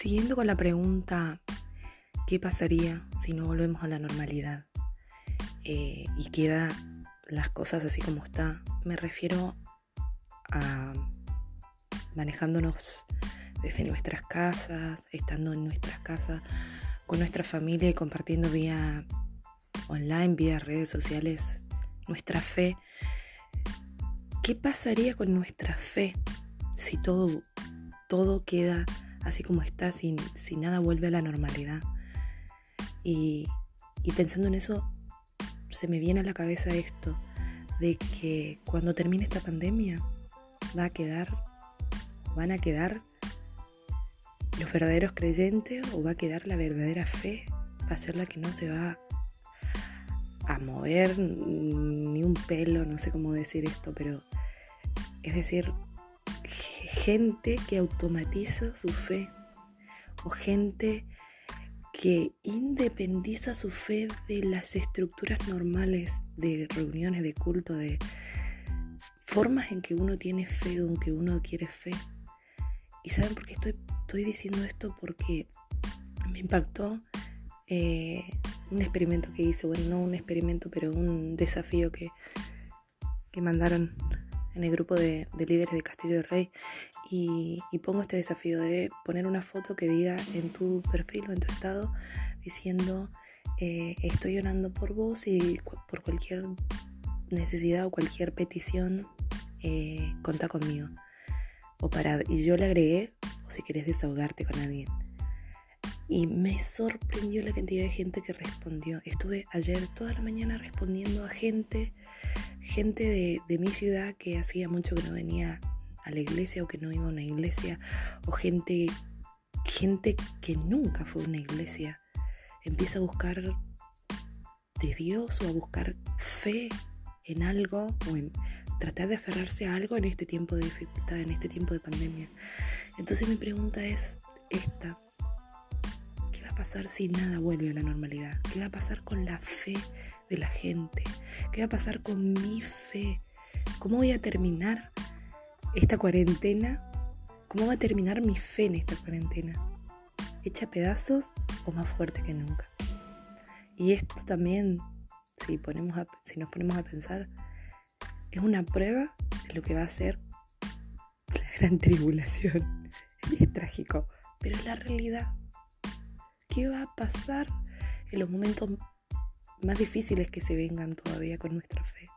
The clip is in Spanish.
siguiendo con la pregunta, ¿qué pasaría si no volvemos a la normalidad? Eh, y queda las cosas así como está. Me refiero a manejándonos desde nuestras casas, estando en nuestras casas, con nuestra familia y compartiendo vía online, vía redes sociales, nuestra fe. ¿Qué pasaría con nuestra fe si todo, todo queda así como está, si, nada vuelve a la normalidad. Y, y pensando en eso, se me viene a la cabeza esto, de que cuando termine esta pandemia va a quedar, van a quedar los verdaderos creyentes o va a quedar la verdadera fe, va a ser la que no se va a mover ni un pelo, no sé cómo decir esto, pero es decir, gente que automatiza su fe o gente que independiza su fe de las estructuras normales de reuniones de culto, de formas en que uno tiene fe o en que uno quiere fe. ¿Y saben por qué estoy, estoy diciendo esto? Porque me impactó eh, un experimento que hice, bueno, no un experimento, pero un desafío que, que mandaron en el grupo de, líderes de Castillo de Rey y, pongo este desafío de poner una foto que diga en tu perfil o en tu estado diciendo eh, estoy orando por vos y por cualquier necesidad o cualquier petición eh, conta conmigo o para y yo le agregué o si querés desahogarte con alguien y me sorprendió la cantidad de gente que respondió. Estuve ayer toda la mañana respondiendo a gente, gente de, mi ciudad que hacía mucho que no venía a la iglesia o que no iba a una iglesia, o gente, gente que nunca fue a una iglesia. Empieza a buscar de Dios o a buscar fe en algo o en tratar de aferrarse a algo en este tiempo de dificultad, en este tiempo de pandemia. Entonces mi pregunta es esta pasar si nada vuelve a la normalidad? ¿Qué va a pasar con la fe de la gente? ¿Qué va a pasar con mi fe? ¿Cómo voy a terminar esta cuarentena? ¿Cómo va a terminar mi fe en esta cuarentena? ¿Hecha pedazos o más fuerte que nunca? Y esto también, si, ponemos si nos ponemos a pensar, es una prueba de lo que va a ser la gran tribulación. Es trágico, pero es la realidad. ¿Qué va a pasar en los momentos más difíciles que se vengan todavía con nuestra fe?